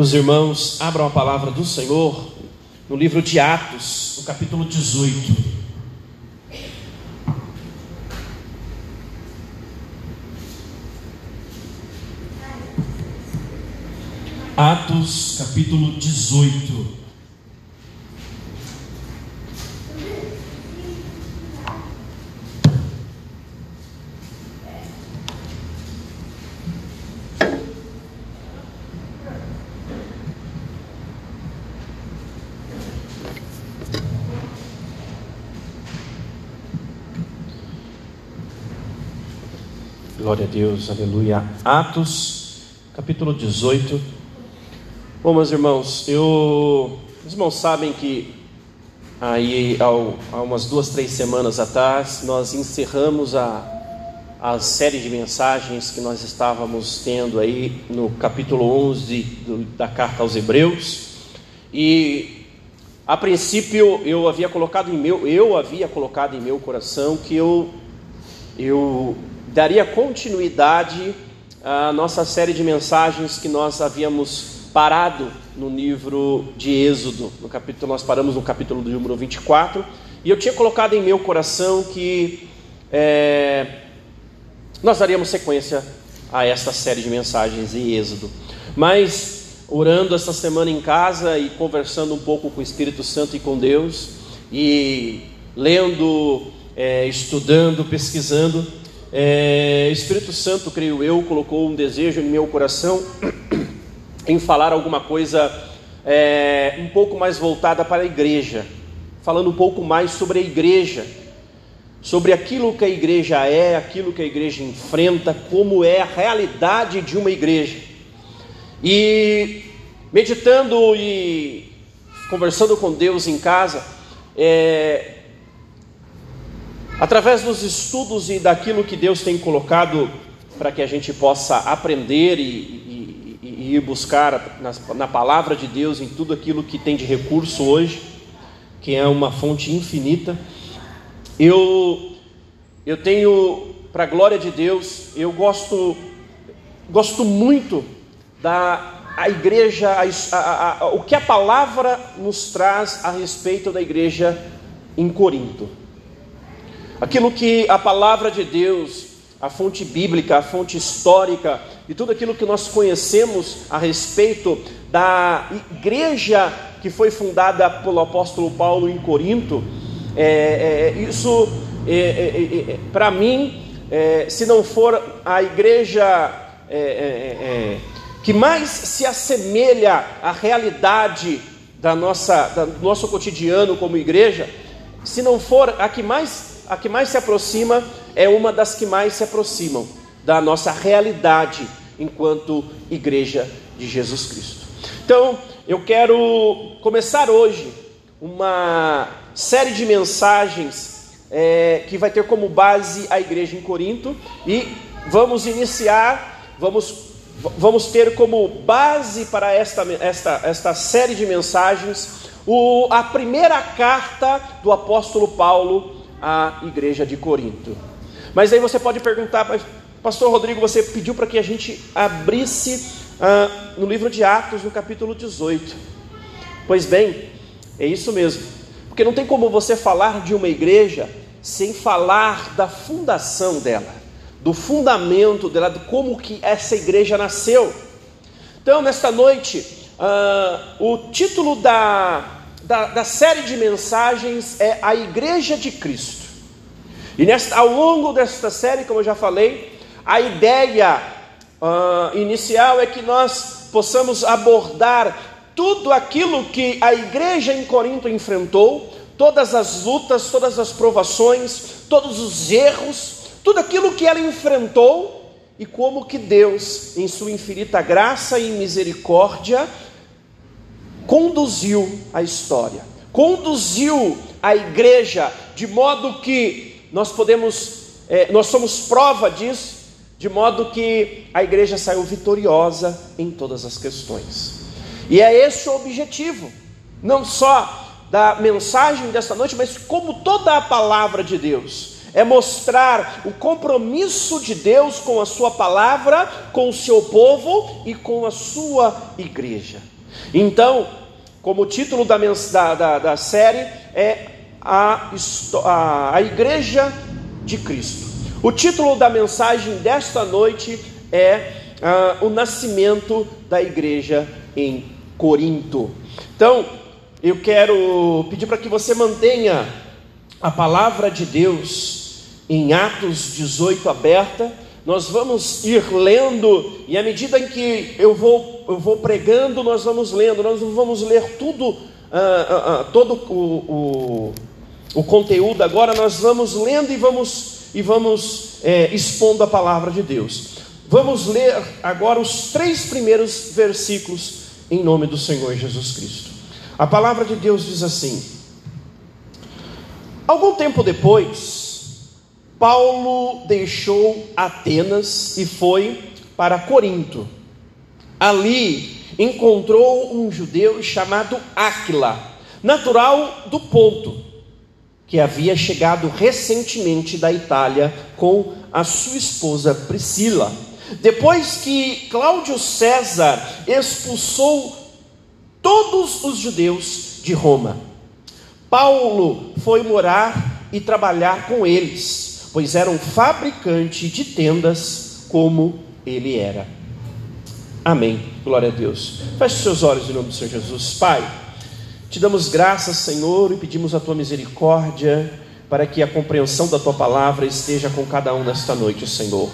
Os irmãos abram a palavra do Senhor no livro de Atos, no capítulo 18. Atos, capítulo 18. Deus, aleluia. Atos, capítulo 18. Bom, meus irmãos, eu. Os irmãos sabem que aí há umas duas, três semanas atrás nós encerramos a, a série de mensagens que nós estávamos tendo aí no capítulo 11 do, da carta aos Hebreus. E a princípio eu havia colocado em meu, eu havia colocado em meu coração que eu eu daria continuidade à nossa série de mensagens que nós havíamos parado no livro de Êxodo. No capítulo, nós paramos no capítulo do número 24, e eu tinha colocado em meu coração que é, nós daríamos sequência a esta série de mensagens em Êxodo. Mas, orando esta semana em casa e conversando um pouco com o Espírito Santo e com Deus, e lendo, é, estudando, pesquisando, é, Espírito Santo, creio eu, colocou um desejo em meu coração em falar alguma coisa é, um pouco mais voltada para a igreja, falando um pouco mais sobre a igreja, sobre aquilo que a igreja é, aquilo que a igreja enfrenta, como é a realidade de uma igreja. E meditando e conversando com Deus em casa, é, Através dos estudos e daquilo que Deus tem colocado para que a gente possa aprender e, e, e ir buscar na, na, palavra de Deus em tudo aquilo que tem de recurso hoje, que é uma fonte infinita, eu, eu tenho, para a glória de Deus, eu gosto, gosto muito da a igreja, a, a, a, o que a palavra nos traz a respeito da igreja em Corinto aquilo que a palavra de Deus, a fonte bíblica, a fonte histórica e tudo aquilo que nós conhecemos a respeito da igreja que foi fundada pelo apóstolo Paulo em Corinto, é, é, isso é, é, é para mim, é, se não for a igreja que mais se assemelha à realidade da nossa, do nosso cotidiano como igreja, se não for a que mais a que mais se aproxima é uma das que mais se aproximam da nossa realidade enquanto igreja de Jesus Cristo. Então, eu quero começar hoje uma série de mensagens é, que vai ter como base a igreja em Corinto e vamos iniciar, vamos, vamos ter como base para esta, esta, esta série de mensagens o, a primeira carta do apóstolo Paulo à igreja de Corinto. Mas aí você pode perguntar, Pastor Rodrigo, você pediu para que a gente abrisse ah, no livro de Atos, no capítulo 18. Pois bem, é isso mesmo. Porque não tem como você falar de uma igreja sem falar da fundação dela, do fundamento dela, de como que essa igreja nasceu. Então, nesta noite, ah, o título da da, da série de mensagens é a Igreja de Cristo. E nesta, ao longo desta série, como eu já falei, a ideia uh, inicial é que nós possamos abordar tudo aquilo que a igreja em Corinto enfrentou, todas as lutas, todas as provações, todos os erros, tudo aquilo que ela enfrentou e como que Deus, em sua infinita graça e misericórdia, conduziu a história, conduziu a igreja, de modo que nós podemos, é, nós somos prova disso, de modo que a igreja saiu vitoriosa em todas as questões. E é esse o objetivo, não só da mensagem desta noite, mas como toda a palavra de Deus, é mostrar o compromisso de Deus com a sua palavra, com o seu povo e com a sua igreja. Então, como o título da, da, da série é a, a, a Igreja de Cristo. O título da mensagem desta noite é uh, O Nascimento da Igreja em Corinto. Então, eu quero pedir para que você mantenha a palavra de Deus em Atos 18 aberta. Nós vamos ir lendo, e à medida em que eu vou, eu vou pregando, nós vamos lendo, nós não vamos ler tudo, uh, uh, todo o, o, o, conteúdo agora, nós vamos lendo e vamos, e vamos é, expondo a palavra de Deus. Vamos ler agora os três primeiros versículos em nome do Senhor Jesus Cristo. A palavra de Deus diz assim: Algum tempo depois, Paulo deixou Atenas e foi para Corinto. Ali encontrou um judeu chamado Áquila, natural do Ponto, que havia chegado recentemente da Itália com a sua esposa Priscila. Depois que Cláudio César expulsou todos os judeus de Roma. Paulo foi morar e trabalhar com eles, pois era um fabricante de tendas como ele era. Amém. Glória a Deus. Feche seus olhos em nome do Senhor Jesus. Pai, te damos graças, Senhor, e pedimos a tua misericórdia para que a compreensão da tua palavra esteja com cada um nesta noite, Senhor.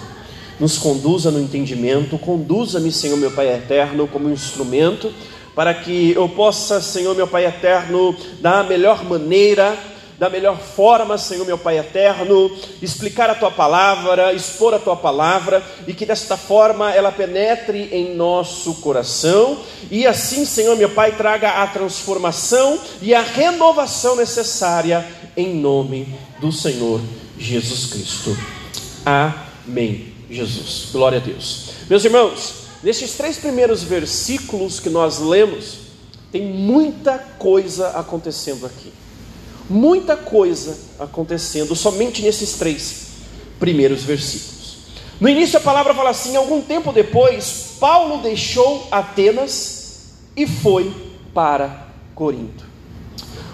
Nos conduza no entendimento, conduza-me, Senhor, meu Pai eterno, como instrumento para que eu possa, Senhor meu Pai eterno, da melhor maneira, da melhor forma, Senhor meu Pai eterno, explicar a tua palavra, expor a tua palavra e que desta forma ela penetre em nosso coração e assim, Senhor meu Pai, traga a transformação e a renovação necessária em nome do Senhor Jesus Cristo. Amém. Jesus. Glória a Deus. Meus irmãos, Nesses três primeiros versículos que nós lemos, tem muita coisa acontecendo aqui. Muita coisa acontecendo somente nesses três primeiros versículos. No início a palavra fala assim: algum tempo depois, Paulo deixou Atenas e foi para Corinto.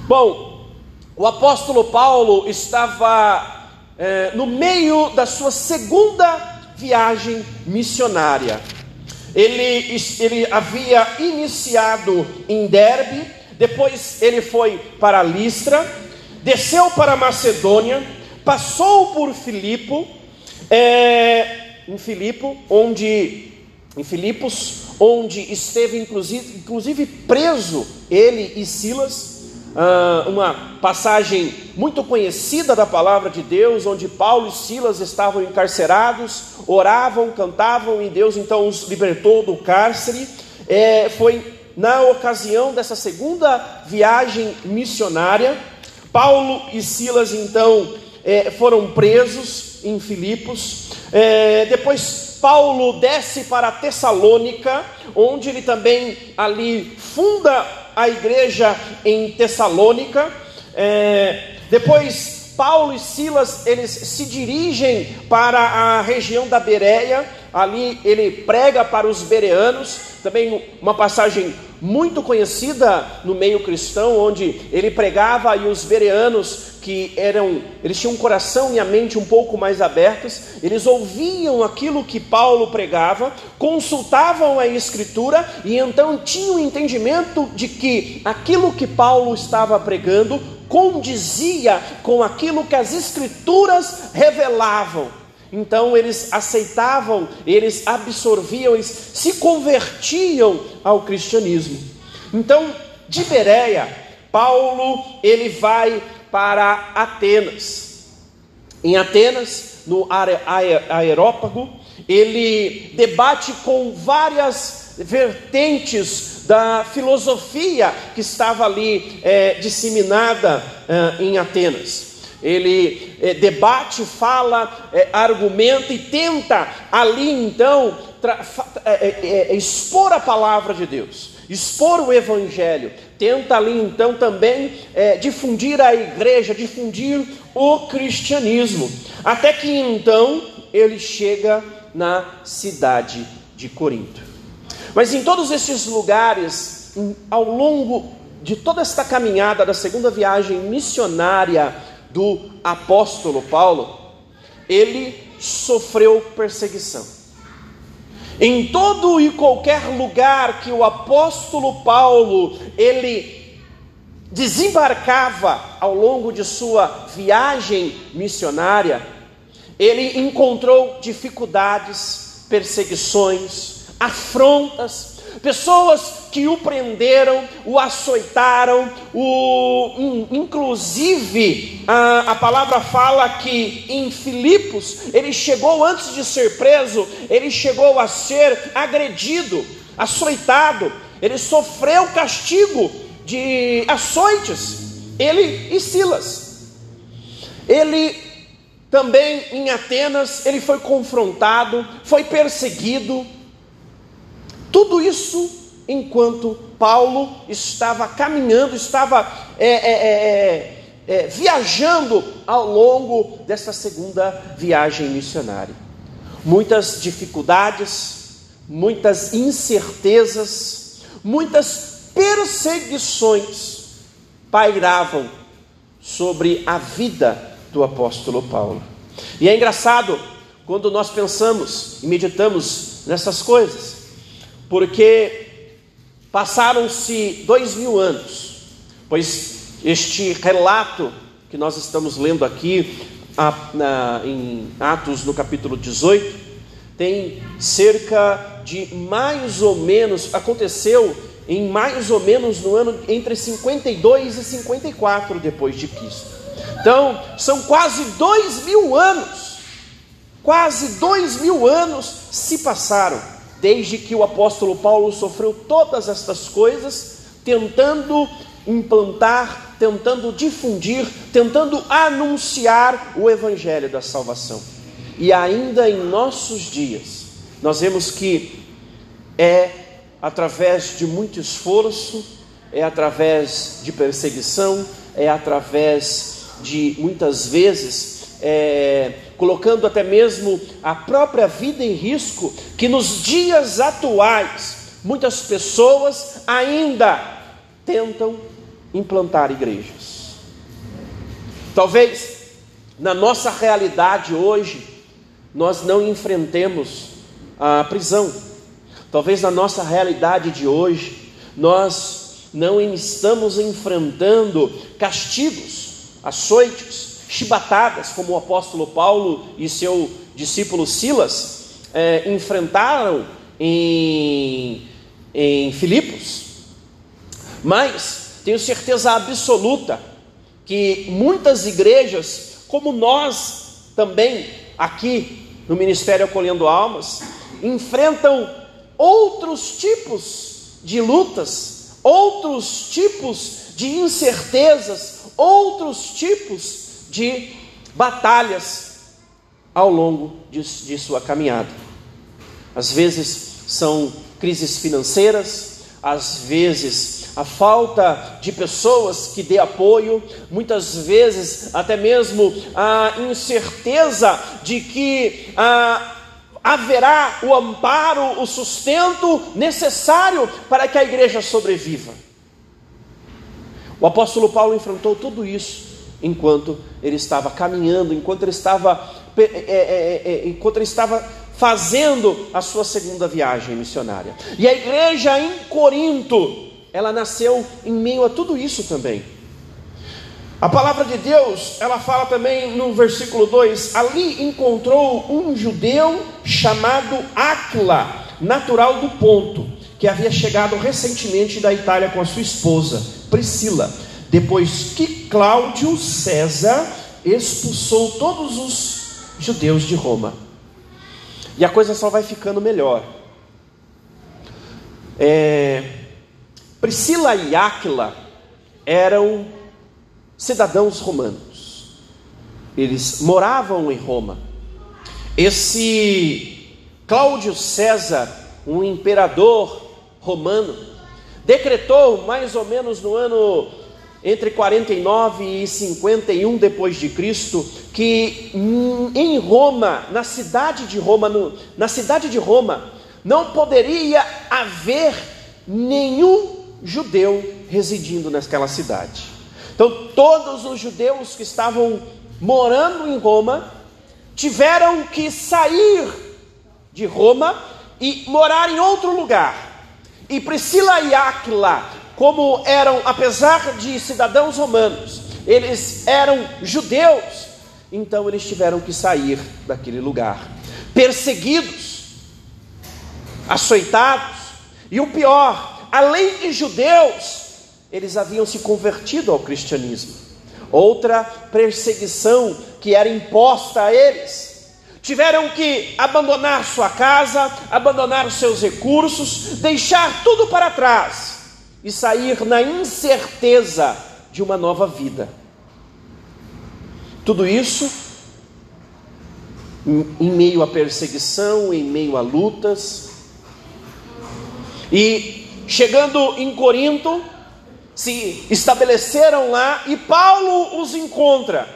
Bom, o apóstolo Paulo estava é, no meio da sua segunda viagem missionária. Ele, ele havia iniciado em Derbe, depois ele foi para Listra, desceu para Macedônia, passou por Filipo, é, em Filipo, onde em Filipos, onde esteve inclusive, inclusive preso ele e Silas uh, uma passagem muito conhecida da palavra de Deus, onde Paulo e Silas estavam encarcerados, oravam, cantavam e Deus então os libertou do cárcere. É, foi na ocasião dessa segunda viagem missionária, Paulo e Silas então é, foram presos em Filipos. É, depois Paulo desce para Tessalônica, onde ele também ali funda a igreja em Tessalônica. É, depois Paulo e Silas eles se dirigem para a região da Bereia. Ali ele prega para os bereanos, também uma passagem muito conhecida no meio cristão, onde ele pregava e os bereanos que eram, eles tinham um coração e a mente um pouco mais abertos, eles ouviam aquilo que Paulo pregava, consultavam a escritura e então tinham entendimento de que aquilo que Paulo estava pregando condizia com aquilo que as escrituras revelavam. Então eles aceitavam, eles absorviam, eles se convertiam ao cristianismo. Então, de Bereia, Paulo ele vai para Atenas. Em Atenas, no Aerópago, ele debate com várias vertentes da filosofia que estava ali é, disseminada é, em Atenas. Ele é, debate, fala, é, argumenta e tenta ali então é, expor a palavra de Deus, expor o Evangelho, tenta ali então também difundir a igreja, difundir o cristianismo, até que então ele chega na cidade de Corinto. Mas em todos esses lugares, ao longo de toda esta caminhada da segunda viagem missionária do apóstolo Paulo, ele sofreu perseguição. Em todo e qualquer lugar que o apóstolo Paulo ele desembarcava ao longo de sua viagem missionária, ele encontrou dificuldades, perseguições, afrontas, pessoas que o prenderam, o açoitaram, o, inclusive a, a palavra fala que em Filipos ele chegou antes de ser preso, ele chegou a ser agredido, açoitado, ele sofreu castigo de açoites, ele e Silas. Ele também em Atenas, ele foi confrontado, foi perseguido, tudo isso enquanto Paulo estava caminhando, estava é, é, é, é, é viajando ao longo dessa segunda viagem missionária. Muitas dificuldades, muitas incertezas, muitas perseguições pairavam sobre a vida do apóstolo Paulo. E é engraçado quando nós pensamos e meditamos nessas coisas porque passaram-se dois mil anos, pois este relato que nós estamos lendo aqui em Atos no capítulo 18 tem cerca de mais ou menos, aconteceu em mais ou menos no ano entre 52 e 54 depois de Cristo. Então, são quase dois mil anos, quase dois mil anos se passaram desde que o apóstolo Paulo sofreu todas estas coisas, tentando implantar, tentando difundir, tentando anunciar o evangelho da salvação. E ainda em nossos dias, nós vemos que é através de muito esforço, é através de perseguição, é através de muitas vezes é, colocando até mesmo a própria vida em risco, que nos dias atuais muitas pessoas ainda tentam implantar igrejas. Talvez na nossa realidade hoje nós não enfrentemos a prisão. Talvez na nossa realidade de hoje nós não estamos enfrentando castigos, açoites, chibatadas, como o apóstolo Paulo e seu discípulo Silas é, enfrentaram em, em Filipos. Mas tenho certeza absoluta que muitas igrejas, como nós também aqui no Ministério Acolhendo Almas, enfrentam outros tipos de lutas, outros tipos de incertezas, outros tipos de batalhas ao longo de, de sua caminhada. Às vezes são crises financeiras, às vezes a falta de pessoas que dê apoio, muitas vezes até mesmo a incerteza de que ah, haverá o amparo, o sustento necessário para que a igreja sobreviva. O apóstolo Paulo enfrentou tudo isso enquanto ele estava caminhando, enquanto ele estava, é, é, é, é, enquanto ele estava fazendo a sua segunda viagem missionária. E a igreja em Corinto, ela nasceu em meio a tudo isso também. A palavra de Deus, ela fala também no versículo 2: ali encontrou um judeu chamado Aquila, natural do Ponto, que havia chegado recentemente da Itália com a sua esposa, Priscila depois que Cláudio César expulsou todos os judeus de Roma. E a coisa só vai ficando melhor. É, Priscila e Áquila eram cidadãos romanos. eles moravam em Roma. Esse Cláudio César, um imperador romano, decretou mais ou menos no ano entre 49 e 51 depois de Cristo que em Roma, na cidade de Roma, no, na cidade de Roma, não poderia haver nenhum judeu residindo naquela cidade. Então, todos os judeus que estavam morando em Roma tiveram que sair de Roma e morar em outro lugar. E Priscila e Áquila, como eram, apesar de cidadãos romanos, eles eram judeus, então eles tiveram que sair daquele lugar, perseguidos, açoitados, e o pior, além de judeus, eles haviam se convertido ao cristianismo. Outra perseguição que era imposta a eles. Tiveram que abandonar sua casa, abandonar seus recursos, deixar tudo para trás e sair na incerteza de uma nova vida. Tudo isso em meio à perseguição, em meio a lutas. E chegando em Corinto, se estabeleceram lá e Paulo os encontra.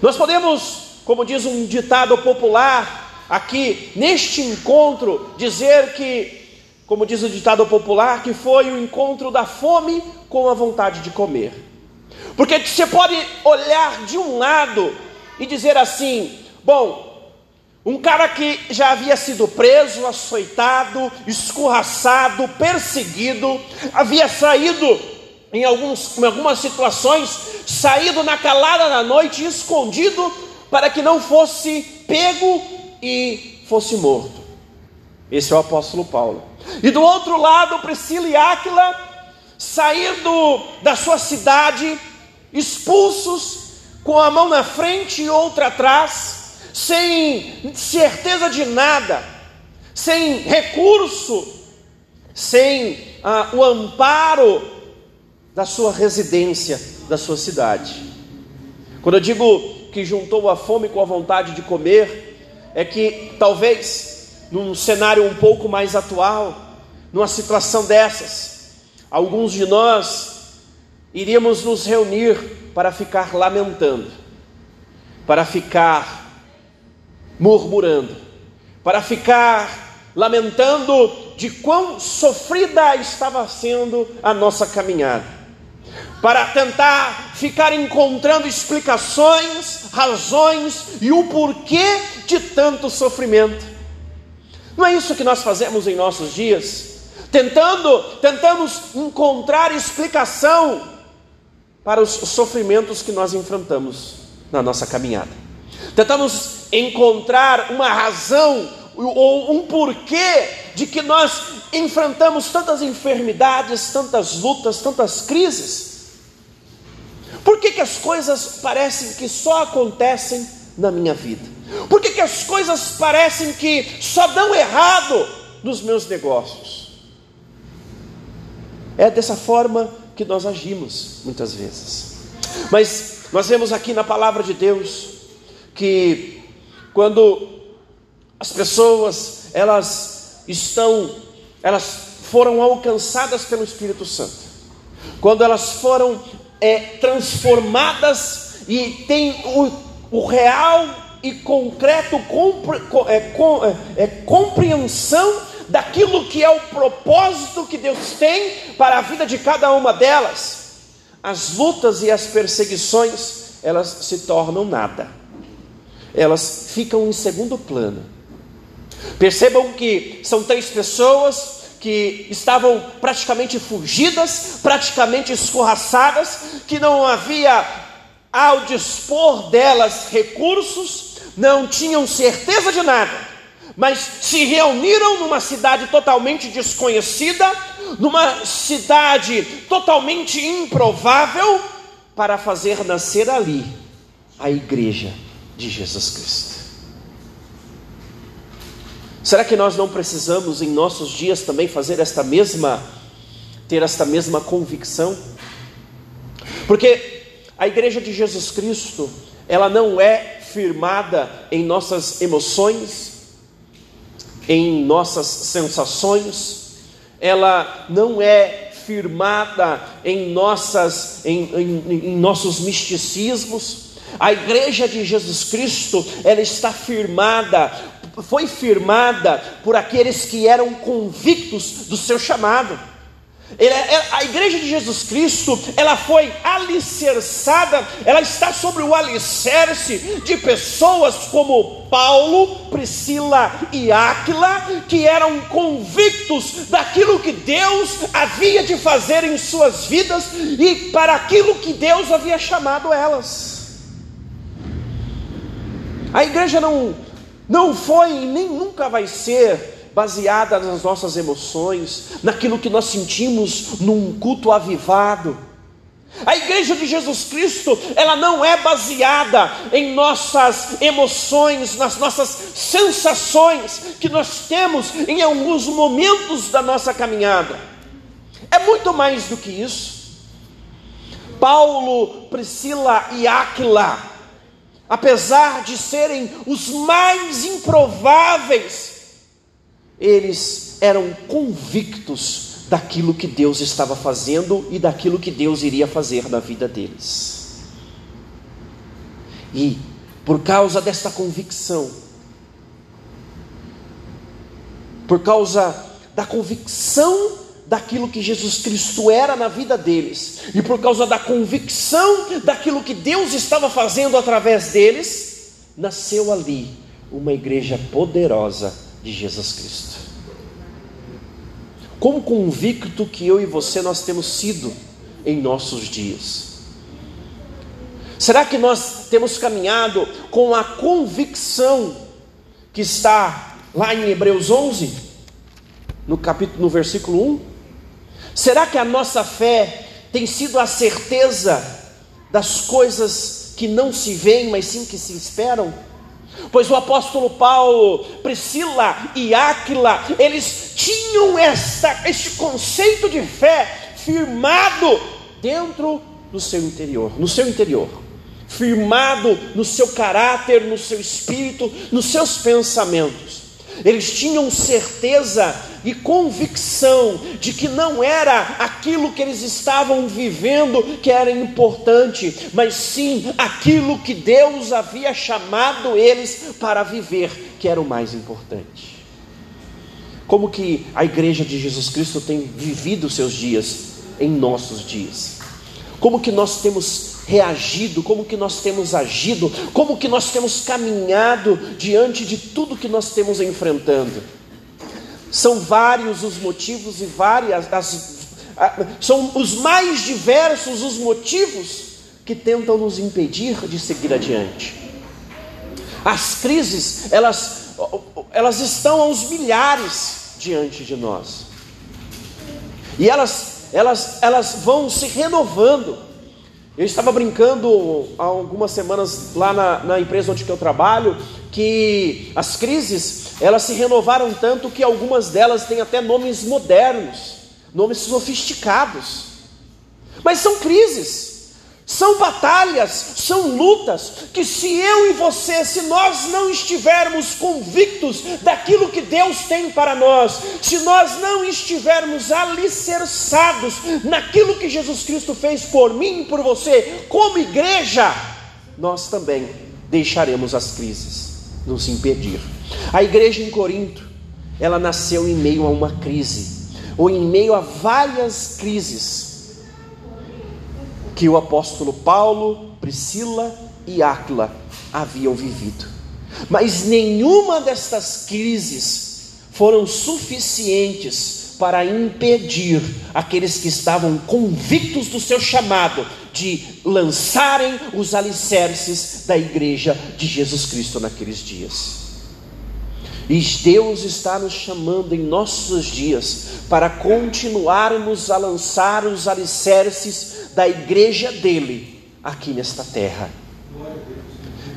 Nós podemos, como diz um ditado popular, aqui neste encontro, dizer que, como diz o ditado popular, que foi o encontro da fome com a vontade de comer. Porque você pode olhar de um lado e dizer assim: bom, um cara que já havia sido preso, açoitado, escorraçado, perseguido, havia saído em, alguns, em algumas situações, saído na calada da noite, escondido, para que não fosse pego e fosse morto. Esse é o apóstolo Paulo. E do outro lado, Priscila e Áquila, saindo da sua cidade, expulsos, com a mão na frente e outra atrás, sem certeza de nada, sem recurso, sem ah, o amparo da sua residência, da sua cidade. Quando eu digo que juntou a fome com a vontade de comer, é que talvez num cenário um pouco mais atual, numa situação dessas, alguns de nós iríamos nos reunir para ficar lamentando, para ficar murmurando, para ficar lamentando de quão sofrida estava sendo a nossa caminhada, para tentar ficar encontrando explicações, razões e o porquê de tanto sofrimento. Não é isso que nós fazemos em nossos dias? Tentando, tentamos encontrar explicação para os sofrimentos que nós enfrentamos na nossa caminhada. Tentamos encontrar uma razão ou um porquê de que nós enfrentamos tantas enfermidades, tantas lutas, tantas crises. Por que, que as coisas parecem que só acontecem na minha vida? Por que, que as coisas parecem que só dão errado nos meus negócios? É dessa forma que nós agimos muitas vezes. Mas nós vemos aqui na palavra de Deus que quando as pessoas elas estão, elas foram alcançadas pelo Espírito Santo, quando elas foram é, transformadas e tem o, o real e concreto compre, é, é, é, compreensão daquilo que é o propósito que Deus tem para a vida de cada uma delas, as lutas e as perseguições elas se tornam nada elas ficam em segundo plano. Percebam que são três pessoas que estavam praticamente fugidas, praticamente escorraçadas, que não havia ao dispor delas recursos, não tinham certeza de nada, mas se reuniram numa cidade totalmente desconhecida, numa cidade totalmente improvável, para fazer nascer ali a igreja de Jesus Cristo. Será que nós não precisamos em nossos dias também fazer esta mesma ter esta mesma convicção? Porque A igreja de Jesus Cristo, ela não é firmada em nossas emoções, em nossas sensações, ela não é firmada em, nossas, em, em, em nossos misticismos. A igreja de Jesus Cristo, ela está firmada, foi firmada por aqueles que eram convictos do seu chamado. É, é, a igreja de Jesus Cristo, ela foi alicerçada, ela está sobre o alicerce de pessoas como Paulo, Priscila e Áquila, que eram convictos daquilo que Deus havia de fazer em suas vidas e para aquilo que Deus havia chamado elas. A igreja não, não foi e nem nunca vai ser baseada nas nossas emoções, naquilo que nós sentimos num culto avivado. A igreja de Jesus Cristo, ela não é baseada em nossas emoções, nas nossas sensações que nós temos em alguns momentos da nossa caminhada. É muito mais do que isso. Paulo, Priscila e Áquila, apesar de serem os mais improváveis eles eram convictos daquilo que Deus estava fazendo e daquilo que Deus iria fazer na vida deles. E por causa desta convicção, por causa da convicção daquilo que Jesus Cristo era na vida deles, e por causa da convicção daquilo que Deus estava fazendo através deles, nasceu ali uma igreja poderosa de Jesus Cristo. Como convicto que eu e você nós temos sido em nossos dias? Será que nós temos caminhado com a convicção que está lá em Hebreus 11, no capítulo no versículo 1? Será que a nossa fé tem sido a certeza das coisas que não se veem, mas sim que se esperam? Pois o apóstolo Paulo, Priscila e Áquila, eles tinham esta, este conceito de fé firmado dentro do seu interior, no seu interior, firmado no seu caráter, no seu espírito, nos seus pensamentos. Eles tinham certeza e convicção de que não era aquilo que eles estavam vivendo que era importante, mas sim aquilo que Deus havia chamado eles para viver, que era o mais importante. Como que a igreja de Jesus Cristo tem vivido seus dias em nossos dias? Como que nós temos reagido, como que nós temos agido, como que nós temos caminhado diante de tudo que nós temos enfrentando. São vários os motivos e várias as, são os mais diversos os motivos que tentam nos impedir de seguir adiante. As crises, elas, elas estão aos milhares diante de nós. E elas, elas, elas vão se renovando. Eu estava brincando há algumas semanas lá na, na, empresa onde eu trabalho que as crises elas se renovaram tanto que algumas delas têm até nomes modernos, nomes sofisticados. Mas são crises. São batalhas, são lutas, que se eu e você, se nós não estivermos convictos daquilo que Deus tem para nós, se nós não estivermos alicerçados naquilo que Jesus Cristo fez por mim e por você, como igreja, nós também deixaremos as crises nos impedir. A igreja em Corinto, ela nasceu em meio a uma crise, ou em meio a várias crises que o apóstolo Paulo, Priscila e Áquila haviam vivido. Mas nenhuma destas crises foram suficientes para impedir aqueles que estavam convictos do seu chamado de lançarem os alicerces da igreja de Jesus Cristo naqueles dias. E Deus está nos chamando em nossos dias para continuarmos a lançar os alicerces da igreja dele aqui nesta terra.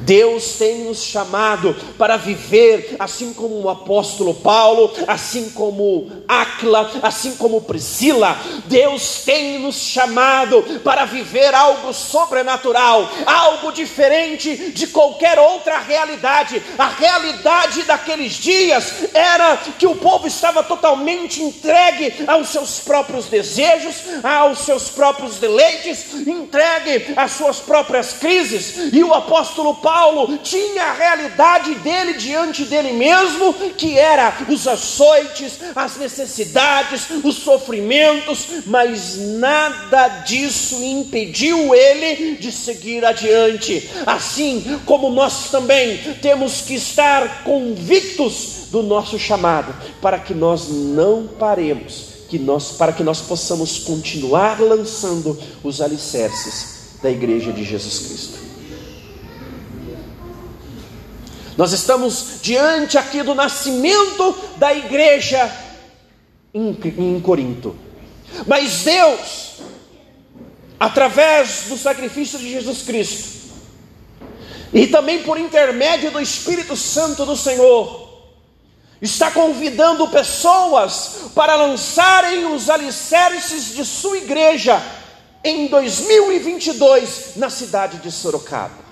Deus tem nos chamado para viver assim como o apóstolo Paulo, assim como Áquila, assim como Priscila. Deus tem nos chamado para viver algo sobrenatural, algo diferente de qualquer outra realidade. A realidade daqueles dias era que o povo estava totalmente entregue aos seus próprios desejos, aos seus próprios deleites, entregue às suas próprias crises, e o apóstolo Paulo Paulo tinha a realidade dele diante dele mesmo, que era os açoites, as necessidades, os sofrimentos, mas nada disso impediu ele de seguir adiante. Assim como nós também temos que estar convictos do nosso chamado, para que nós não paremos, que nós, para que nós possamos continuar lançando os alicerces da igreja de Jesus Cristo. Nós estamos diante aqui do nascimento da igreja em, em Corinto. Mas Deus, através do sacrifício de Jesus Cristo, e também por intermédio do Espírito Santo do Senhor, está convidando pessoas para lançarem os alicerces de sua igreja em 2022 na cidade de Sorocaba.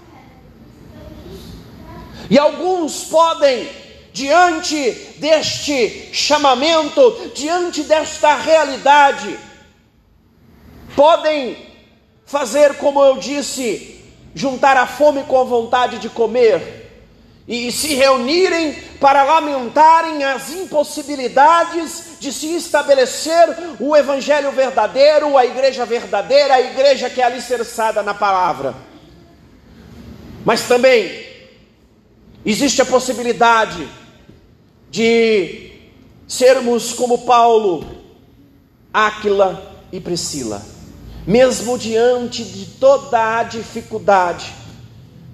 E alguns podem, diante deste chamamento, diante desta realidade, podem fazer como eu disse, juntar a fome com a vontade de comer e se reunirem para lamentarem as impossibilidades de se estabelecer o evangelho verdadeiro, a igreja verdadeira, a igreja que é alicerçada na palavra. Mas também Existe a possibilidade de sermos como Paulo, Áquila e Priscila, mesmo diante de toda a dificuldade,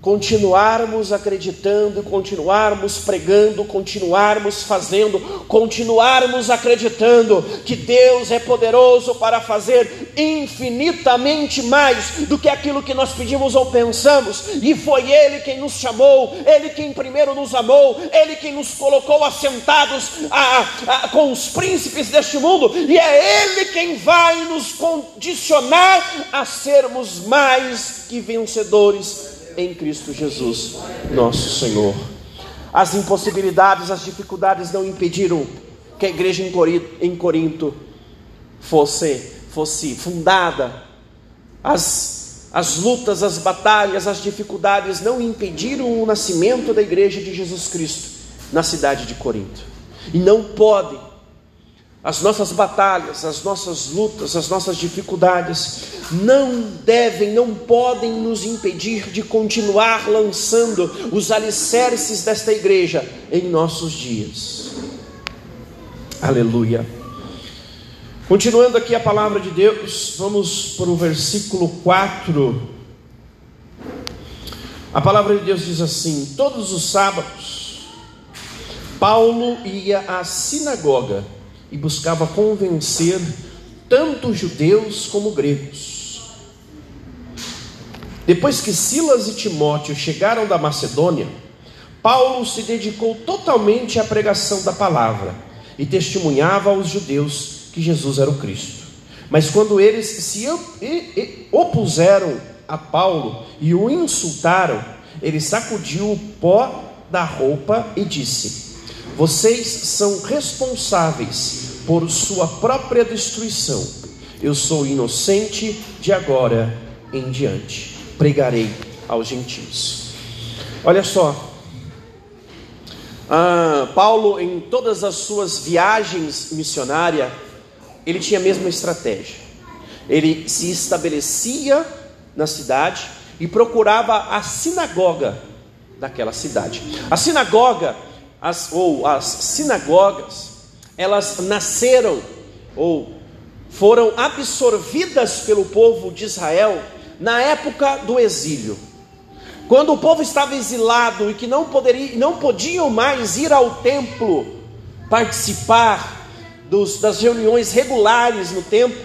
continuarmos acreditando, continuarmos pregando, continuarmos fazendo, continuarmos acreditando que Deus é poderoso para fazer infinitamente mais do que aquilo que nós pedimos ou pensamos, e foi Ele quem nos chamou, Ele quem primeiro nos amou, Ele quem nos colocou assentados a, a, com os príncipes deste mundo, e é Ele quem vai nos condicionar a sermos mais que vencedores em Cristo Jesus, nosso Senhor. As impossibilidades, as dificuldades não impediram que a igreja em Corinto fosse, fosse fundada. As, as lutas, as batalhas, as dificuldades não impediram o nascimento da igreja de Jesus Cristo na cidade de Corinto. E não pode as nossas batalhas, as nossas lutas, as nossas dificuldades não devem, não podem nos impedir de continuar lançando os alicerces desta igreja em nossos dias. Aleluia. Continuando aqui a palavra de Deus, vamos para o versículo 4. A palavra de Deus diz assim: Todos os sábados, Paulo ia à sinagoga e buscava convencer tanto judeus como gregos. Depois que Silas e Timóteo chegaram da Macedônia, Paulo se dedicou totalmente à pregação da palavra e testemunhava aos judeus que Jesus era o Cristo. Mas quando eles se opuseram a Paulo e o insultaram, ele sacudiu o pó da roupa e disse: vocês são responsáveis por sua própria destruição. Eu sou inocente de agora em diante. Pregarei aos gentios. Olha só, ah, Paulo, em todas as suas viagens missionárias, ele tinha a mesma estratégia. Ele se estabelecia na cidade e procurava a sinagoga daquela cidade. A sinagoga as, ou as sinagogas, elas nasceram ou foram absorvidas pelo povo de Israel na época do exílio. Quando o povo estava exilado e que não, poderia, não podiam mais ir ao templo participar dos, das reuniões regulares no templo,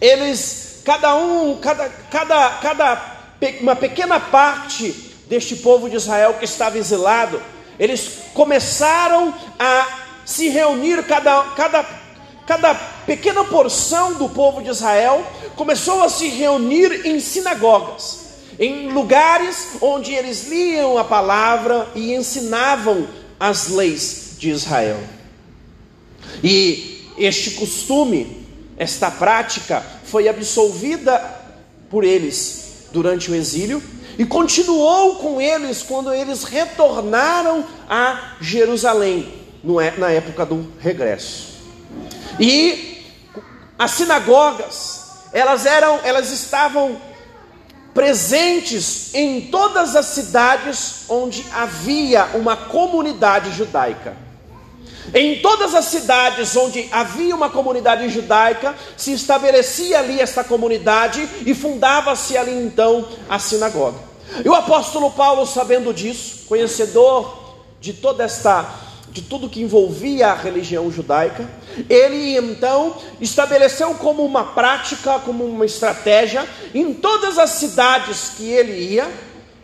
eles, cada um, cada, cada, cada uma pequena parte deste povo de Israel que estava exilado, eles começaram a se reunir, cada, cada, cada pequena porção do povo de Israel começou a se reunir em sinagogas, em lugares onde eles liam a palavra e ensinavam as leis de Israel. E este costume, esta prática, foi absolvida por eles durante o exílio e continuou com eles quando eles retornaram a Jerusalém, é, na época do regresso. E as sinagogas, elas eram, elas estavam presentes em todas as cidades onde havia uma comunidade judaica. Em todas as cidades onde havia uma comunidade judaica, se estabelecia ali esta comunidade e fundava-se ali então a sinagoga. E o apóstolo Paulo, sabendo disso, conhecedor de toda esta de tudo que envolvia a religião judaica, ele então estabeleceu como uma prática, como uma estratégia, em todas as cidades que ele ia,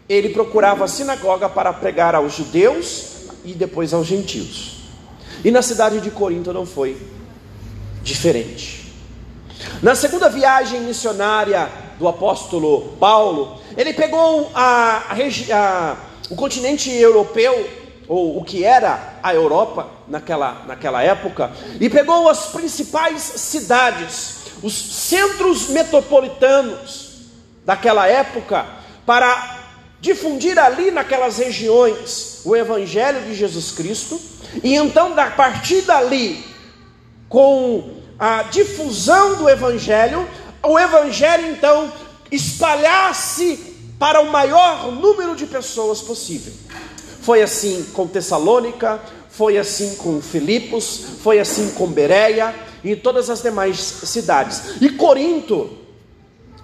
ele procurava a sinagoga para pregar aos judeus e depois aos gentios. E na cidade de Corinto não foi diferente. Na segunda viagem missionária do apóstolo Paulo, ele pegou a, a, o continente europeu, ou o que era a Europa naquela, naquela época, e pegou as principais cidades, os centros metropolitanos daquela época, para difundir ali naquelas regiões o Evangelho de Jesus Cristo, e então, a partir dali, com a difusão do Evangelho, o Evangelho então espalhasse para o maior número de pessoas possível. Foi assim com Tessalônica, foi assim com Filipos, foi assim com Bereia e todas as demais cidades. E Corinto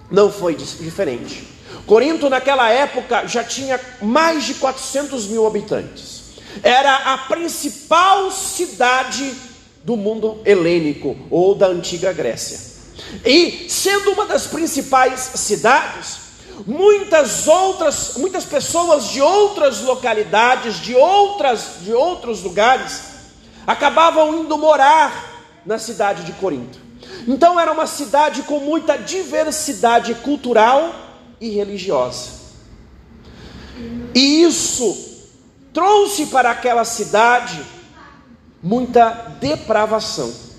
não foi diferente. Corinto, naquela época, já tinha mais de 400 mil habitantes. Era a principal cidade do mundo helênico ou da antiga Grécia. E sendo uma das principais cidades, muitas outras, muitas pessoas de outras localidades, de outras, de outros lugares, acabavam indo morar na cidade de Corinto. Então era uma cidade com muita diversidade cultural e religiosa. E isso trouxe para aquela cidade muita depravação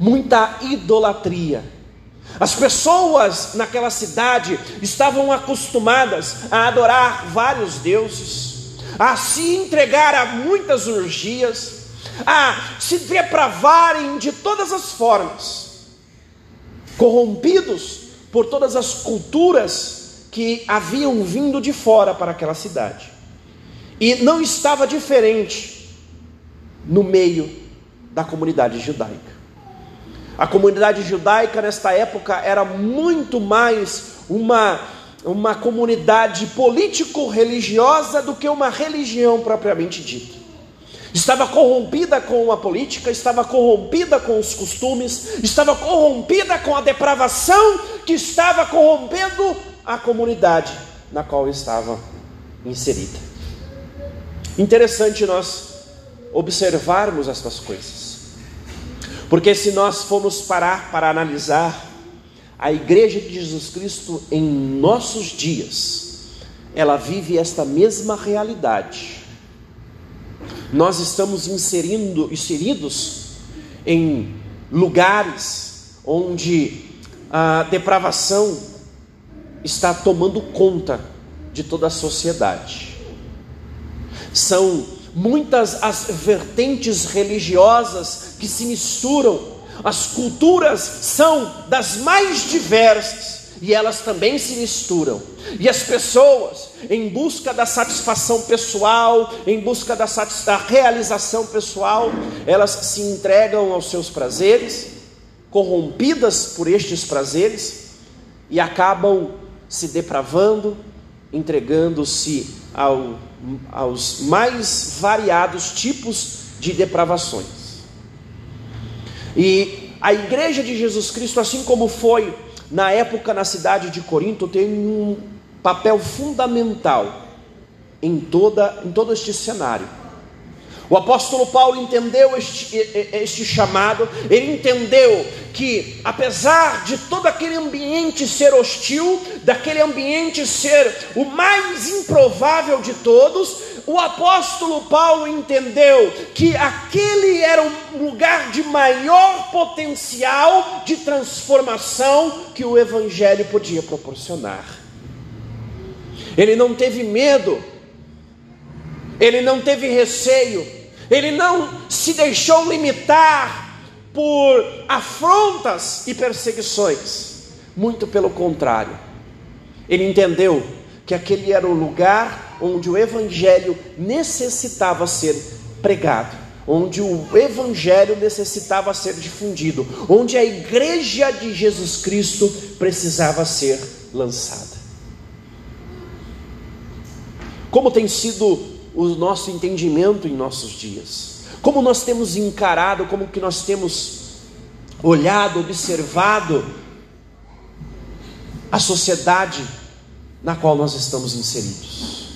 muita idolatria. As pessoas naquela cidade estavam acostumadas a adorar vários deuses, a se entregar a muitas orgias, a se depravarem de todas as formas, corrompidos por todas as culturas que haviam vindo de fora para aquela cidade. E não estava diferente no meio da comunidade judaica. A comunidade judaica nesta época era muito mais uma, uma comunidade político-religiosa do que uma religião propriamente dita. Estava corrompida com a política, estava corrompida com os costumes, estava corrompida com a depravação que estava corrompendo a comunidade na qual estava inserida. Interessante nós observarmos estas coisas. Porque se nós formos parar para analisar a igreja de Jesus Cristo em nossos dias, ela vive esta mesma realidade. Nós estamos inserindo, inseridos em lugares onde a depravação está tomando conta de toda a sociedade. São muitas as vertentes religiosas que se misturam, as culturas são das mais diversas e elas também se misturam. E as pessoas, em busca da satisfação pessoal, em busca da, da realização pessoal, elas se entregam aos seus prazeres, corrompidas por estes prazeres, e acabam se depravando, entregando-se ao aos mais variados tipos de depravações. E a igreja de Jesus Cristo, assim como foi na época na cidade de Corinto, tem um papel fundamental em, toda, em todo este cenário. O apóstolo Paulo entendeu este, este chamado, ele entendeu que, apesar de todo aquele ambiente ser hostil, daquele ambiente ser o mais improvável de todos, o apóstolo Paulo entendeu que aquele era um lugar de maior potencial de transformação que o Evangelho podia proporcionar. Ele não teve medo, ele não teve receio, ele não se deixou limitar por afrontas e perseguições, muito pelo contrário, ele entendeu que aquele era o lugar onde o Evangelho necessitava ser pregado, onde o Evangelho necessitava ser difundido, onde a igreja de Jesus Cristo precisava ser lançada. Como tem sido o nosso entendimento em nossos dias. Como nós temos encarado, como que nós temos olhado, observado a sociedade na qual nós estamos inseridos.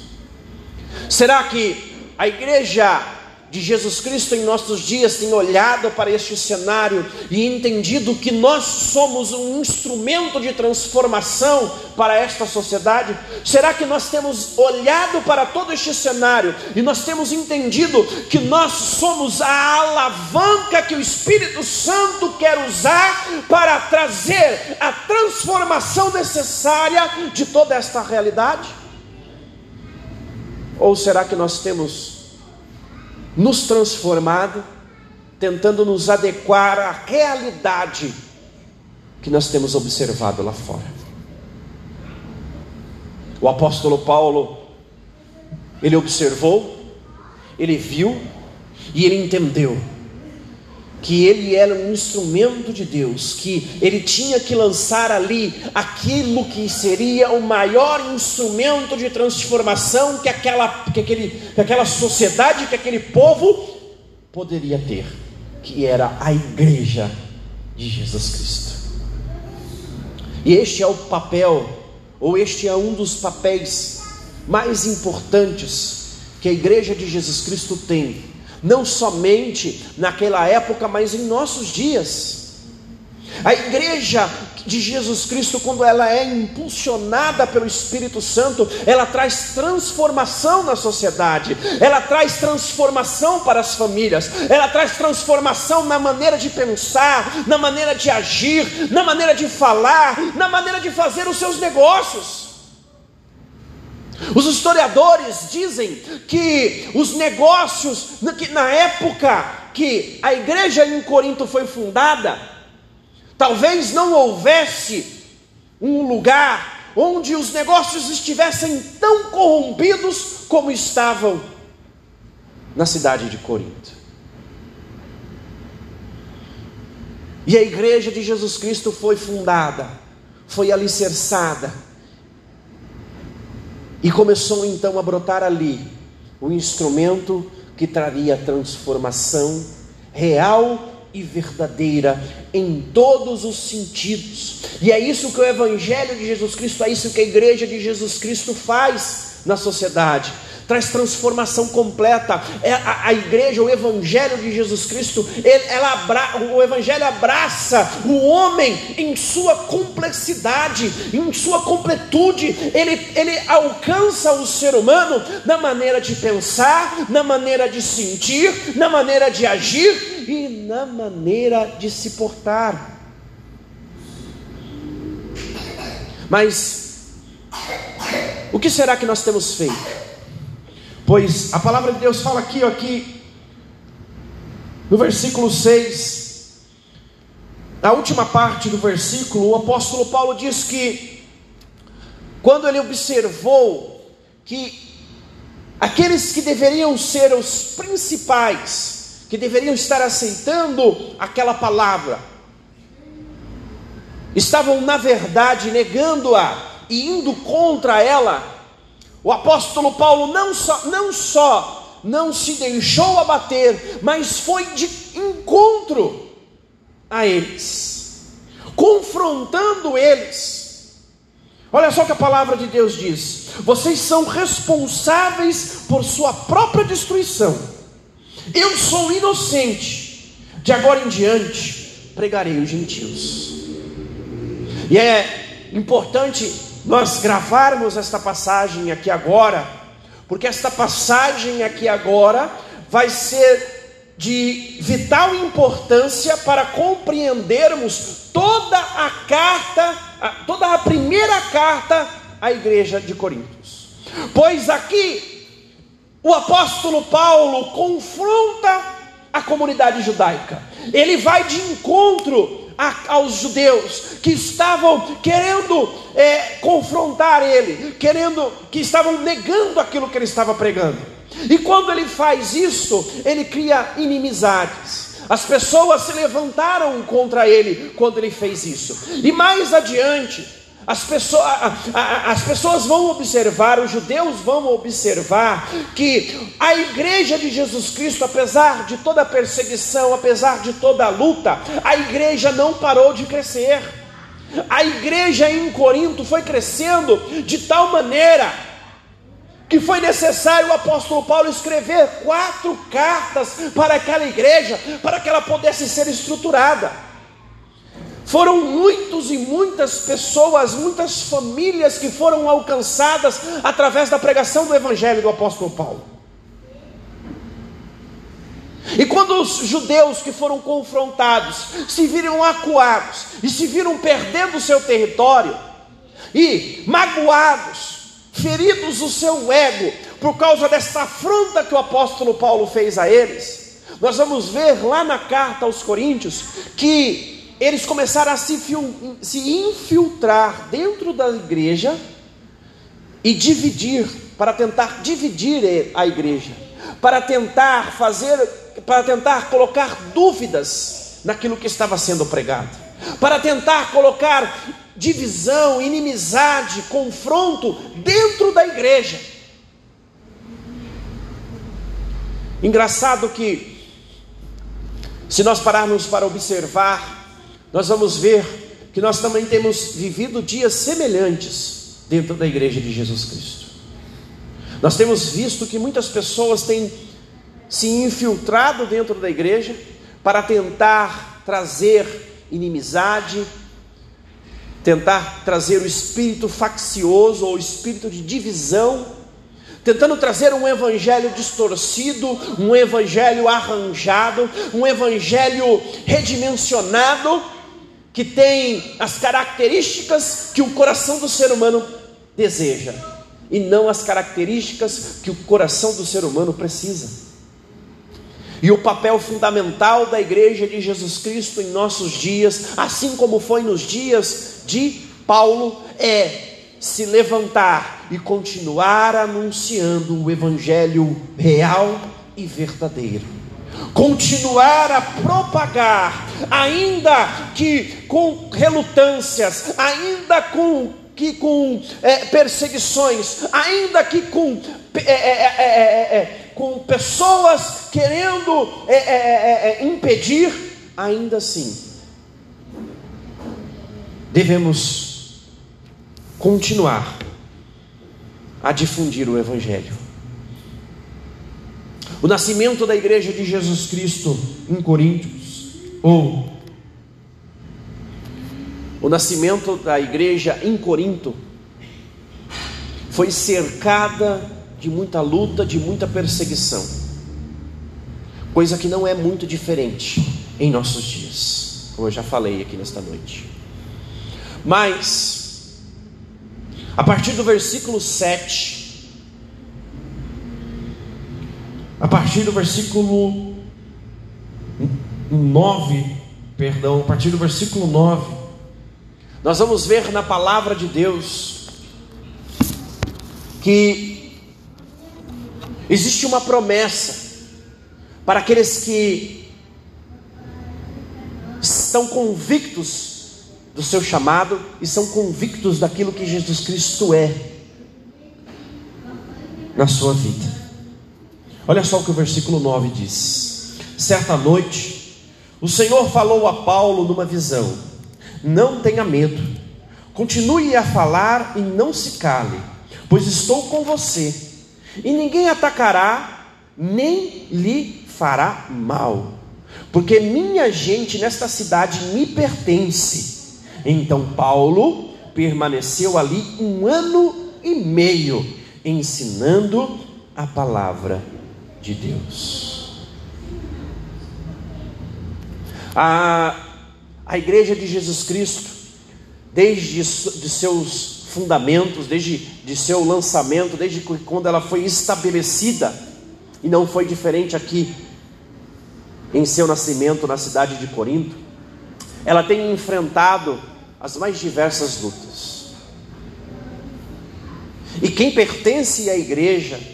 Será que a igreja de Jesus Cristo em nossos dias tem olhado para este cenário e entendido que nós somos um instrumento de transformação para esta sociedade? Será que nós temos olhado para todo este cenário e nós temos entendido que nós somos a alavanca que o Espírito Santo quer usar para trazer a transformação necessária de toda esta realidade? Ou será que nós temos nos transformado, tentando nos adequar à realidade que nós temos observado lá fora. O apóstolo Paulo, ele observou, ele viu e ele entendeu que ele era um instrumento de Deus, que ele tinha que lançar ali aquilo que seria o maior instrumento de transformação que aquela, que aquele, que aquela sociedade, que aquele povo poderia ter, que era a igreja de Jesus Cristo. E este é o papel, ou este é um dos papéis mais importantes que a igreja de Jesus Cristo tem não somente naquela época, mas em nossos dias. A igreja de Jesus Cristo, quando ela é impulsionada pelo Espírito Santo, ela traz transformação na sociedade, ela traz transformação para as famílias, ela traz transformação na maneira de pensar, na maneira de agir, na maneira de falar, na maneira de fazer os seus negócios. Os historiadores dizem que os negócios, que na época que a igreja em Corinto foi fundada, talvez não houvesse um lugar onde os negócios estivessem tão corrompidos como estavam na cidade de Corinto. E a igreja de Jesus Cristo foi fundada, foi alicerçada e começou então a brotar ali o instrumento que traria transformação real e verdadeira em todos os sentidos. E é isso que o Evangelho de Jesus Cristo, é isso que a igreja de Jesus Cristo faz na sociedade traz transformação completa. É a, a, igreja, o Evangelho de Jesus Cristo, ele, ela abra, o Evangelho abraça o homem em sua complexidade, em sua completude. Ele, ele alcança o ser humano na maneira de pensar, na maneira de sentir, na maneira de agir e na maneira de se portar. Mas o que será que nós temos feito? Pois a palavra de Deus fala aqui, aqui, no versículo 6, na última parte do versículo, o apóstolo Paulo diz que, quando ele observou que aqueles que deveriam ser os principais, que deveriam estar aceitando aquela palavra, estavam na verdade negando-a e indo contra ela, o apóstolo Paulo não só, não só não se deixou abater, mas foi de encontro a eles, confrontando eles. Olha só o que a palavra de Deus diz: vocês são responsáveis por sua própria destruição. Eu sou inocente, de agora em diante pregarei os gentios. E é importante nós gravarmos esta passagem aqui agora, porque esta passagem aqui agora vai ser de vital importância para compreendermos toda a carta, toda a primeira carta à igreja de Coríntios. Pois aqui o apóstolo Paulo confronta a comunidade judaica. Ele vai de encontro aos judeus que estavam querendo é, confrontar ele, querendo que estavam negando aquilo que ele estava pregando. E quando ele faz isso, ele cria inimizades. As pessoas se levantaram contra ele quando ele fez isso. E mais adiante, as pessoas, as pessoas vão observar, os judeus vão observar que a igreja de Jesus Cristo, apesar de toda a perseguição, apesar de toda a luta, a igreja não parou de crescer. A igreja em Corinto foi crescendo de tal maneira que foi necessário o apóstolo Paulo escrever quatro cartas para aquela igreja, para que ela pudesse ser estruturada. Foram muitos e muitas pessoas, muitas famílias que foram alcançadas através da pregação do Evangelho do apóstolo Paulo. E quando os judeus que foram confrontados se viram acuados e se viram perdendo o seu território, e magoados, feridos o seu ego, por causa desta afronta que o apóstolo Paulo fez a eles, nós vamos ver lá na carta aos Coríntios que eles começaram a se, se infiltrar dentro da igreja e dividir, para tentar dividir a igreja, para tentar fazer, para tentar colocar dúvidas naquilo que estava sendo pregado, para tentar colocar divisão, inimizade, confronto dentro da igreja. Engraçado que, se nós pararmos para observar nós vamos ver que nós também temos vivido dias semelhantes dentro da igreja de Jesus Cristo. Nós temos visto que muitas pessoas têm se infiltrado dentro da igreja para tentar trazer inimizade, tentar trazer o espírito faccioso ou o espírito de divisão, tentando trazer um evangelho distorcido, um evangelho arranjado, um evangelho redimensionado que tem as características que o coração do ser humano deseja e não as características que o coração do ser humano precisa. E o papel fundamental da igreja de Jesus Cristo em nossos dias, assim como foi nos dias de Paulo, é se levantar e continuar anunciando o evangelho real e verdadeiro continuar a propagar, ainda que com relutâncias, ainda com que com é, perseguições, ainda que com, é é, é, é, é, com pessoas querendo impedir, ainda assim devemos continuar a difundir o Evangelho. O nascimento da igreja de Jesus Cristo em Coríntios, ou o nascimento da igreja em Corinto, foi cercada de muita luta, de muita perseguição, coisa que não é muito diferente em nossos dias, como eu já falei aqui nesta noite. Mas, a partir do versículo 7, a partir do versículo 9, perdão, a partir do versículo 9, nós vamos ver na palavra de Deus que existe uma promessa para aqueles que estão convictos do seu chamado e são convictos daquilo que Jesus Cristo é na sua vida. Olha só o que o versículo 9 diz: Certa noite, o Senhor falou a Paulo numa visão: Não tenha medo, continue a falar e não se cale, pois estou com você, e ninguém atacará, nem lhe fará mal, porque minha gente nesta cidade me pertence. Então Paulo permaneceu ali um ano e meio, ensinando a palavra de Deus. A, a igreja de Jesus Cristo, desde de seus fundamentos, desde de seu lançamento, desde quando ela foi estabelecida, e não foi diferente aqui em seu nascimento na cidade de Corinto, ela tem enfrentado as mais diversas lutas. E quem pertence à igreja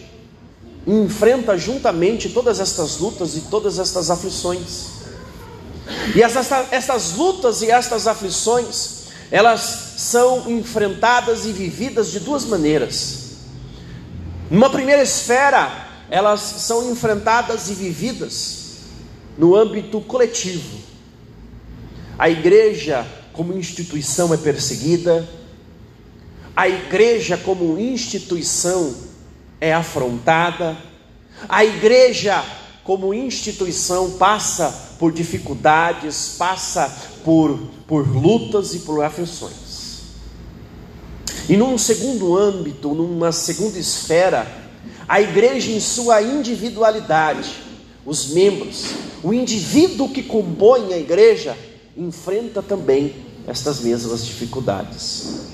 enfrenta juntamente todas estas lutas e todas estas aflições. E essas, essas lutas e estas aflições, elas são enfrentadas e vividas de duas maneiras. Numa primeira esfera, elas são enfrentadas e vividas no âmbito coletivo. A igreja, como instituição, é perseguida, a igreja, como instituição, é afrontada, a igreja, como instituição, passa por dificuldades, passa por, por lutas e por aflições. E num segundo âmbito, numa segunda esfera, a igreja, em sua individualidade, os membros, o indivíduo que compõe a igreja, enfrenta também estas mesmas dificuldades.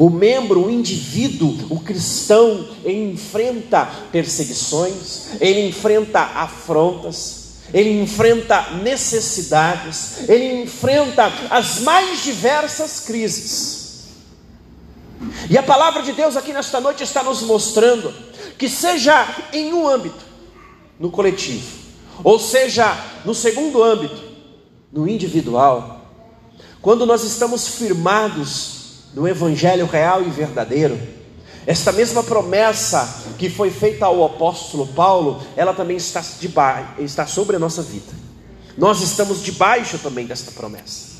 O membro, o indivíduo, o cristão, ele enfrenta perseguições, ele enfrenta afrontas, ele enfrenta necessidades, ele enfrenta as mais diversas crises. E a palavra de Deus aqui nesta noite está nos mostrando que, seja em um âmbito, no coletivo, ou seja, no segundo âmbito, no individual, quando nós estamos firmados do Evangelho real e verdadeiro, esta mesma promessa que foi feita ao apóstolo Paulo, ela também está, debaixo, está sobre a nossa vida. Nós estamos debaixo também desta promessa.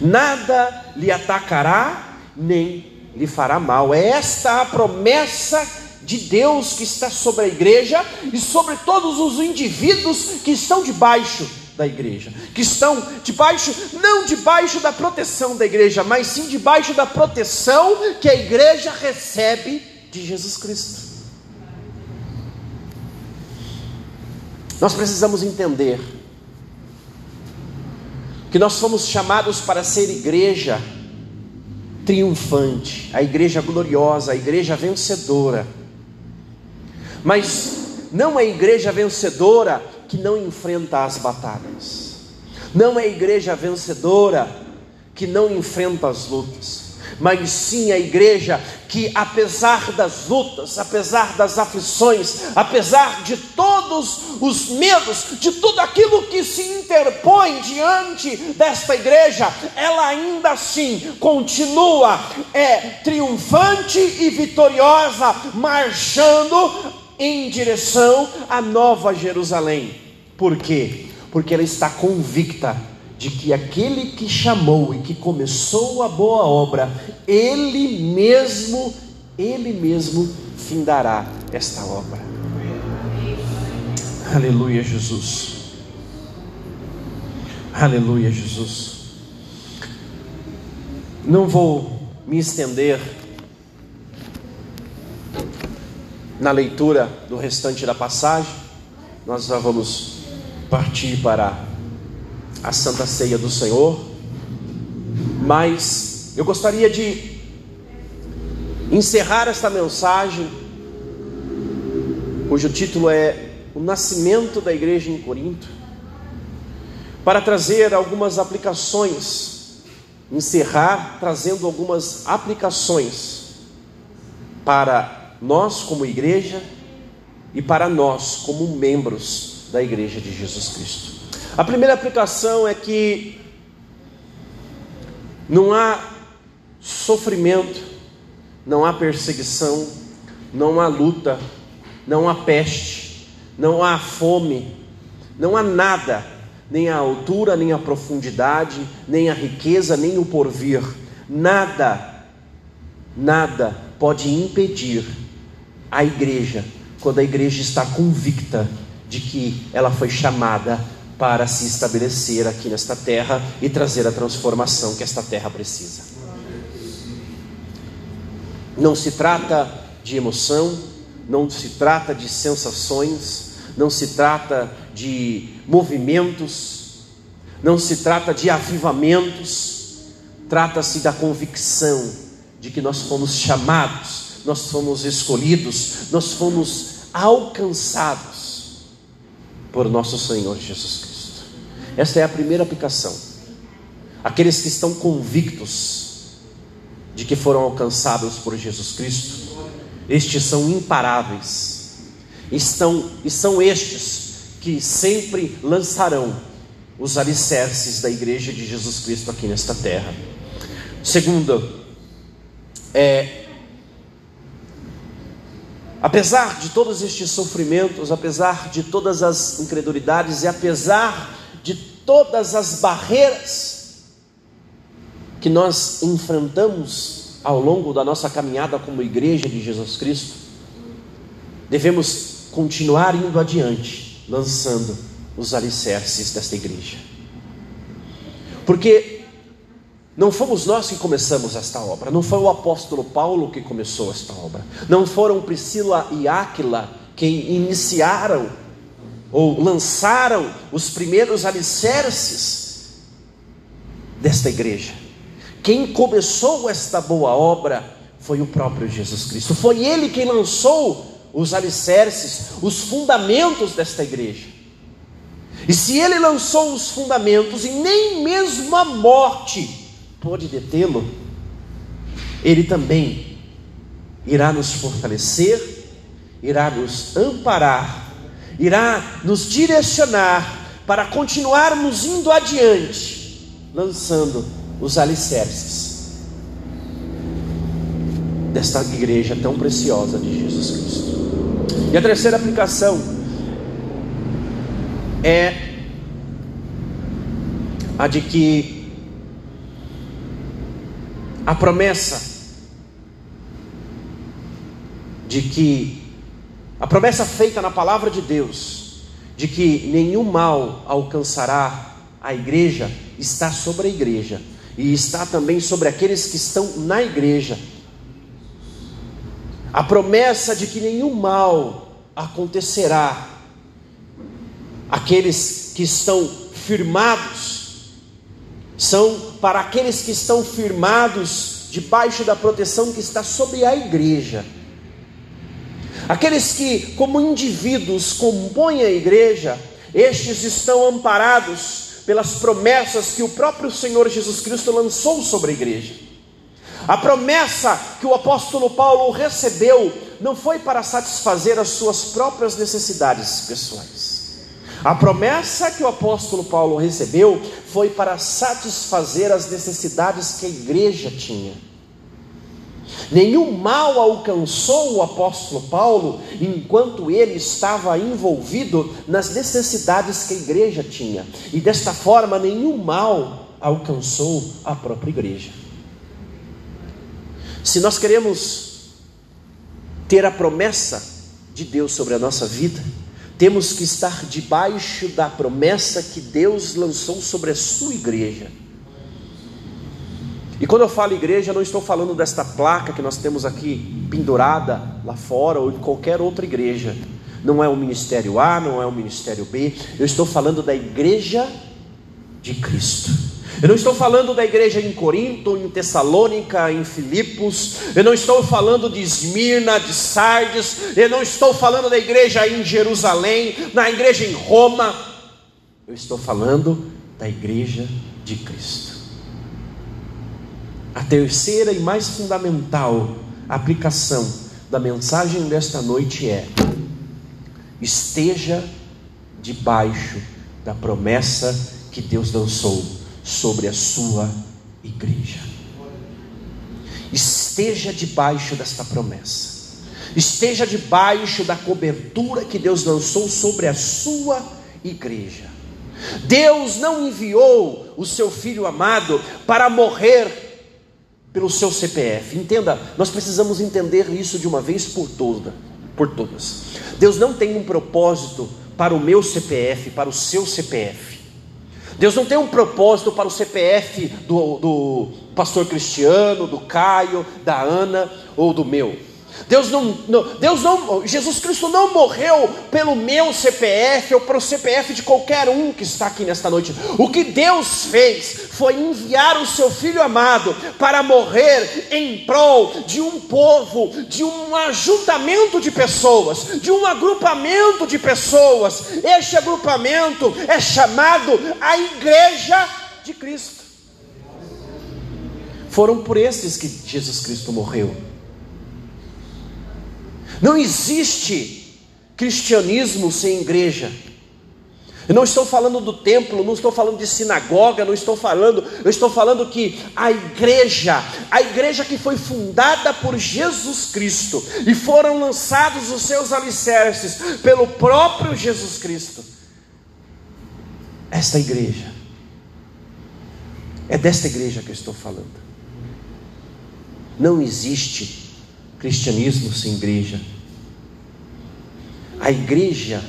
Nada lhe atacará, nem lhe fará mal. É esta a promessa de Deus que está sobre a igreja e sobre todos os indivíduos que estão debaixo da igreja, que estão debaixo, não debaixo da proteção da igreja, mas sim debaixo da proteção que a igreja recebe de Jesus Cristo. Nós precisamos entender que nós fomos chamados para ser igreja triunfante, a igreja gloriosa, a igreja vencedora. Mas não a igreja vencedora que não enfrenta as batalhas. Não é a igreja vencedora que não enfrenta as lutas, mas sim a igreja que, apesar das lutas, apesar das aflições, apesar de todos os medos, de tudo aquilo que se interpõe diante desta igreja, ela ainda assim continua é triunfante e vitoriosa, marchando em direção à Nova Jerusalém. Por quê? Porque ela está convicta de que aquele que chamou e que começou a boa obra, ele mesmo, ele mesmo findará esta obra. Aleluia, Jesus. Aleluia, Jesus. Não vou me estender na leitura do restante da passagem, nós já vamos partir para a Santa Ceia do Senhor, mas eu gostaria de encerrar esta mensagem, cujo título é O Nascimento da Igreja em Corinto, para trazer algumas aplicações, encerrar trazendo algumas aplicações para nós como igreja e para nós como membros da igreja de Jesus Cristo. A primeira aplicação é que não há sofrimento, não há perseguição, não há luta, não há peste, não há fome, não há nada, nem a altura, nem a profundidade, nem a riqueza, nem o porvir, nada nada pode impedir a igreja, quando a igreja está convicta de que ela foi chamada para se estabelecer aqui nesta terra e trazer a transformação que esta terra precisa. Não se trata de emoção, não se trata de sensações, não se trata de movimentos, não se trata de avivamentos, trata-se da convicção de que nós fomos chamados, nós fomos escolhidos, nós fomos alcançados por nosso Senhor Jesus Cristo. Esta é a primeira aplicação. Aqueles que estão convictos de que foram alcançados por Jesus Cristo, estes são imparáveis estão e são estes que sempre lançarão os alicerces da igreja de Jesus Cristo aqui nesta terra. Segundo, é apesar de todos estes sofrimentos, apesar de todas as incredulidades e apesar de todas as barreiras que nós enfrentamos ao longo da nossa caminhada como igreja de Jesus Cristo, devemos continuar indo adiante, lançando os alicerces desta igreja. Porque não fomos nós que começamos esta obra, não foi o apóstolo Paulo que começou esta obra, não foram Priscila e Áquila que iniciaram ou lançaram os primeiros alicerces desta igreja. Quem começou esta boa obra foi o próprio Jesus Cristo, foi ele quem lançou os alicerces, os fundamentos desta igreja. E se ele lançou os fundamentos e nem mesmo a morte pôde detê-lo, ele também irá nos fortalecer, irá nos amparar, irá nos direcionar para continuarmos indo adiante, lançando os alicerces desta igreja tão preciosa de Jesus Cristo. E a terceira aplicação é a de que a promessa de que a promessa feita na palavra de Deus de que nenhum mal alcançará a igreja está sobre a igreja e está também sobre aqueles que estão na igreja. A promessa de que nenhum mal acontecerá aqueles que estão firmados são para aqueles que estão firmados debaixo da proteção que está sobre a igreja. Aqueles que, como indivíduos, compõem a igreja, estes estão amparados pelas promessas que o próprio Senhor Jesus Cristo lançou sobre a igreja. A promessa que o apóstolo Paulo recebeu não foi para satisfazer as suas próprias necessidades pessoais. A promessa que o apóstolo Paulo recebeu foi para satisfazer as necessidades que a igreja tinha. Nenhum mal alcançou o apóstolo Paulo enquanto ele estava envolvido nas necessidades que a igreja tinha, e desta forma, nenhum mal alcançou a própria igreja. Se nós queremos ter a promessa de Deus sobre a nossa vida, temos que estar debaixo da promessa que Deus lançou sobre a sua igreja. E quando eu falo igreja, não estou falando desta placa que nós temos aqui pendurada lá fora ou de qualquer outra igreja. Não é o ministério A, não é o ministério B. Eu estou falando da igreja de Cristo. Eu não estou falando da igreja em Corinto, em Tessalônica, em Filipos. Eu não estou falando de Esmirna, de Sardes. Eu não estou falando da igreja em Jerusalém, na igreja em Roma. Eu estou falando da igreja de Cristo. A terceira e mais fundamental aplicação da mensagem desta noite é: esteja debaixo da promessa que Deus lançou sobre a sua igreja. Esteja debaixo desta promessa. Esteja debaixo da cobertura que Deus lançou sobre a sua igreja. Deus não enviou o seu filho amado para morrer pelo seu CPF. Entenda, nós precisamos entender isso de uma vez por toda, por todas. Deus não tem um propósito para o meu CPF, para o seu CPF. Deus não tem um propósito para o CPF do, do pastor Cristiano, do Caio, da Ana ou do meu. Deus não, não, Deus não, Jesus Cristo não morreu pelo meu CPF ou para o CPF de qualquer um que está aqui nesta noite. O que Deus fez foi enviar o seu Filho amado para morrer em prol de um povo, de um ajuntamento de pessoas, de um agrupamento de pessoas. Este agrupamento é chamado a Igreja de Cristo. Foram por esses que Jesus Cristo morreu. Não existe cristianismo sem igreja. Eu não estou falando do templo, não estou falando de sinagoga, não estou falando, eu estou falando que a igreja, a igreja que foi fundada por Jesus Cristo e foram lançados os seus alicerces pelo próprio Jesus Cristo. Esta igreja, é desta igreja que eu estou falando. Não existe cristianismo sem igreja. A igreja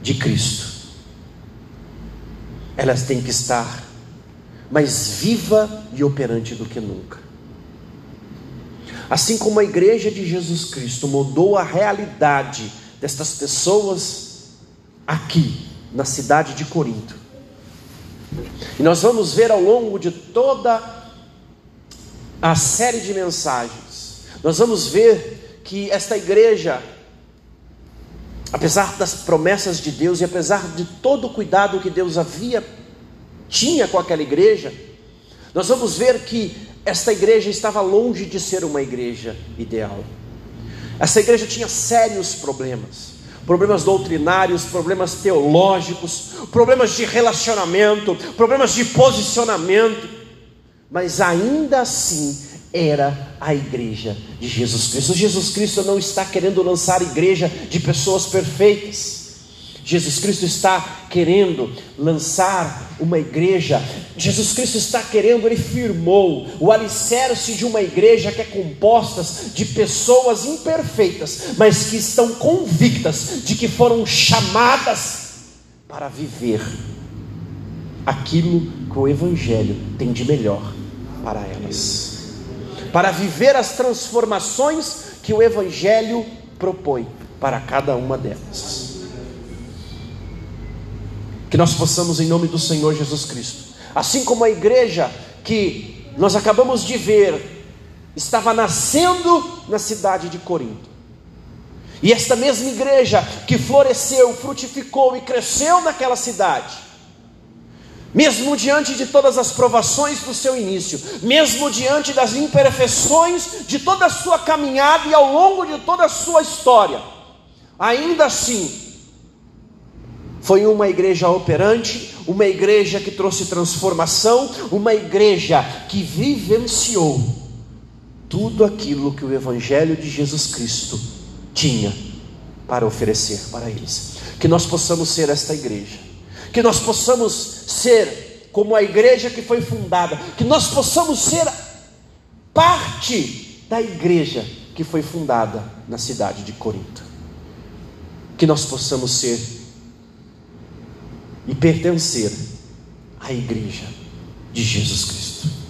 de Cristo, elas têm que estar mais viva e operante do que nunca. Assim como a igreja de Jesus Cristo mudou a realidade destas pessoas aqui na cidade de Corinto. E nós vamos ver ao longo de toda a série de mensagens, nós vamos ver que esta igreja, apesar das promessas de Deus e apesar de todo o cuidado que Deus havia tinha com aquela igreja, nós vamos ver que esta igreja estava longe de ser uma igreja ideal. Essa igreja tinha sérios problemas, problemas doutrinários, problemas teológicos, problemas de relacionamento, problemas de posicionamento mas ainda assim era a igreja de Jesus Cristo. Jesus Cristo não está querendo lançar igreja de pessoas perfeitas. Jesus Cristo está querendo lançar uma igreja. Jesus Cristo está querendo, ele firmou o alicerce de uma igreja que é composta de pessoas imperfeitas, mas que estão convictas de que foram chamadas para viver aquilo que o Evangelho tem de melhor para elas, para viver as transformações que o Evangelho propõe para cada uma delas. Que nós possamos, em nome do Senhor Jesus Cristo, assim como a igreja que nós acabamos de ver, estava nascendo na cidade de Corinto. E esta mesma igreja que floresceu, frutificou e cresceu naquela cidade, mesmo diante de todas as provações do seu início, mesmo diante das imperfeições de toda a sua caminhada e ao longo de toda a sua história, ainda assim, foi uma igreja operante, uma igreja que trouxe transformação, uma igreja que vivenciou tudo aquilo que o Evangelho de Jesus Cristo tinha para oferecer para eles. Que nós possamos ser esta igreja que nós possamos ser como a igreja que foi fundada, que nós possamos ser parte da igreja que foi fundada na cidade de Corinto. Que nós possamos ser e pertencer à igreja de Jesus Cristo.